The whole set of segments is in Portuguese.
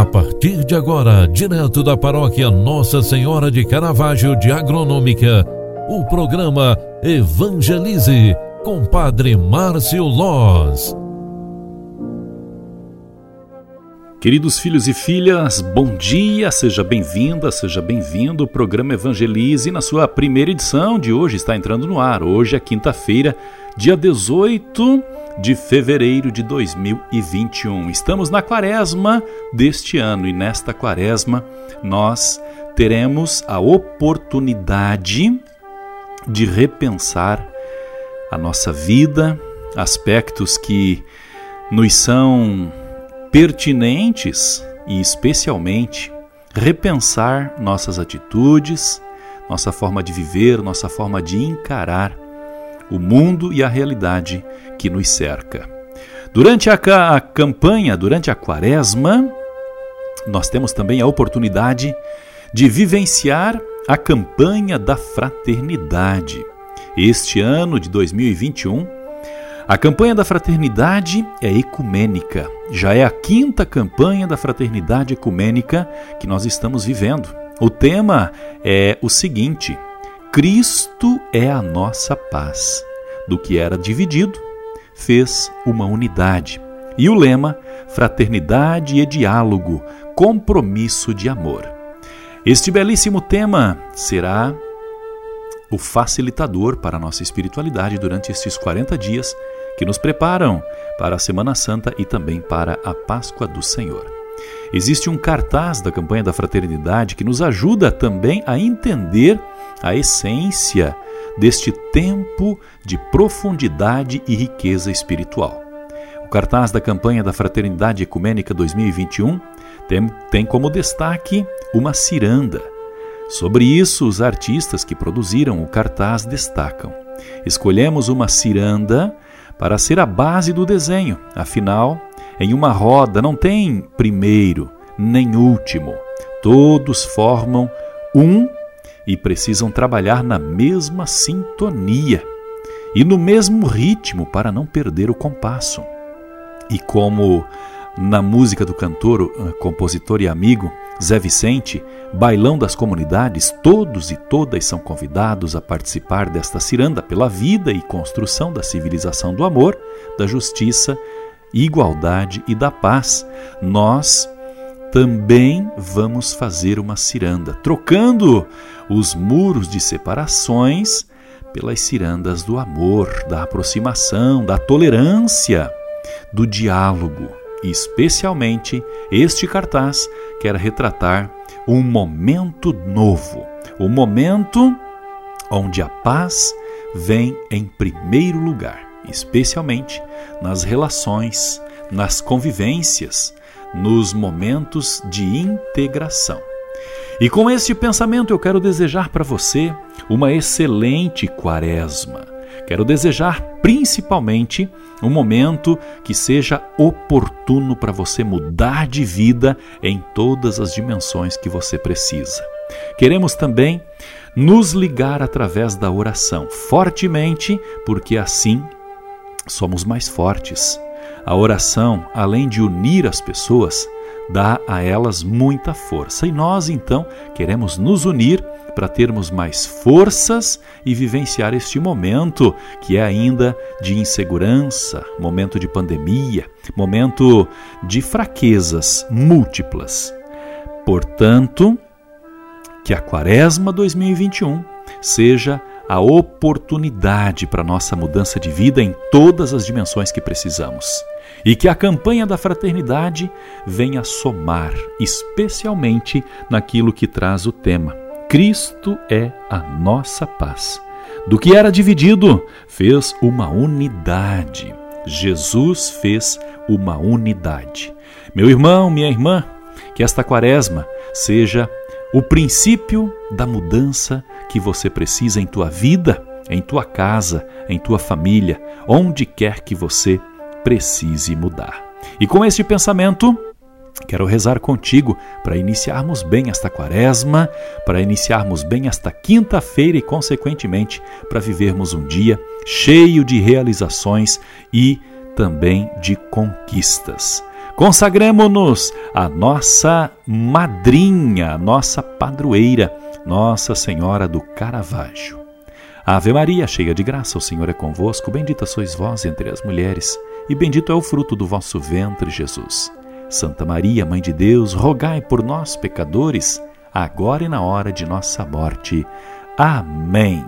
A partir de agora, direto da paróquia Nossa Senhora de Caravaggio de Agronômica, o programa Evangelize com Padre Márcio Loz. Queridos filhos e filhas, bom dia, seja bem-vinda, seja bem-vindo. O programa Evangelize, na sua primeira edição de hoje, está entrando no ar. Hoje é quinta-feira, dia 18 de fevereiro de 2021. Estamos na quaresma deste ano e nesta quaresma nós teremos a oportunidade de repensar a nossa vida, aspectos que nos são pertinentes e, especialmente, repensar nossas atitudes, nossa forma de viver, nossa forma de encarar o mundo e a realidade que nos cerca. Durante a, a campanha, durante a quaresma, nós temos também a oportunidade de vivenciar a campanha da fraternidade. Este ano de 2021 a campanha da fraternidade é ecumênica. Já é a quinta campanha da fraternidade ecumênica que nós estamos vivendo. O tema é o seguinte: Cristo é a nossa paz. Do que era dividido, fez uma unidade. E o lema: fraternidade e diálogo, compromisso de amor. Este belíssimo tema será o facilitador para a nossa espiritualidade durante estes 40 dias que nos preparam para a Semana Santa e também para a Páscoa do Senhor. Existe um cartaz da campanha da fraternidade que nos ajuda também a entender a essência deste tempo de profundidade e riqueza espiritual. O cartaz da campanha da Fraternidade Ecumênica 2021 tem, tem como destaque uma ciranda. Sobre isso, os artistas que produziram o cartaz destacam. Escolhemos uma ciranda para ser a base do desenho. Afinal, em uma roda não tem primeiro nem último. Todos formam um e precisam trabalhar na mesma sintonia e no mesmo ritmo para não perder o compasso. E como na música do cantor, eh, compositor e amigo Zé Vicente, Bailão das Comunidades, todos e todas são convidados a participar desta ciranda pela vida e construção da civilização do amor, da justiça, igualdade e da paz. Nós também vamos fazer uma ciranda, trocando os muros de separações pelas cirandas do amor, da aproximação, da tolerância, do diálogo. Especialmente este cartaz quer retratar um momento novo, o um momento onde a paz vem em primeiro lugar, especialmente nas relações, nas convivências, nos momentos de integração. E com este pensamento eu quero desejar para você uma excelente quaresma Quero desejar principalmente um momento que seja oportuno para você mudar de vida em todas as dimensões que você precisa. Queremos também nos ligar através da oração, fortemente, porque assim somos mais fortes. A oração, além de unir as pessoas, dá a elas muita força. E nós, então, queremos nos unir para termos mais forças e vivenciar este momento que é ainda de insegurança, momento de pandemia, momento de fraquezas múltiplas. Portanto, que a Quaresma 2021 seja a oportunidade para nossa mudança de vida em todas as dimensões que precisamos. E que a campanha da fraternidade venha somar, especialmente naquilo que traz o tema. Cristo é a nossa paz. Do que era dividido, fez uma unidade. Jesus fez uma unidade. Meu irmão, minha irmã, que esta quaresma seja o princípio da mudança que você precisa em tua vida, em tua casa, em tua família, onde quer que você precise mudar. E com este pensamento, quero rezar contigo para iniciarmos bem esta quaresma, para iniciarmos bem esta quinta-feira e, consequentemente, para vivermos um dia cheio de realizações e também de conquistas. Consagremos-nos à nossa madrinha, nossa padroeira, Nossa Senhora do Caravaggio. Ave Maria, cheia de graça, o Senhor é convosco, bendita sois vós entre as mulheres, e bendito é o fruto do vosso ventre, Jesus. Santa Maria, Mãe de Deus, rogai por nós, pecadores, agora e na hora de nossa morte. Amém.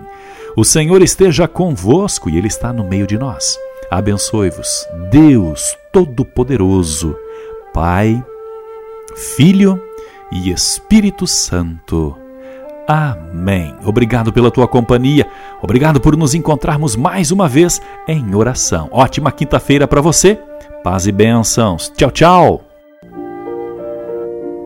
O Senhor esteja convosco e Ele está no meio de nós. Abençoe-vos, Deus Todo-Poderoso, Pai, Filho e Espírito Santo. Amém. Obrigado pela tua companhia. Obrigado por nos encontrarmos mais uma vez em oração. Ótima quinta-feira para você. Paz e bênçãos. Tchau, tchau.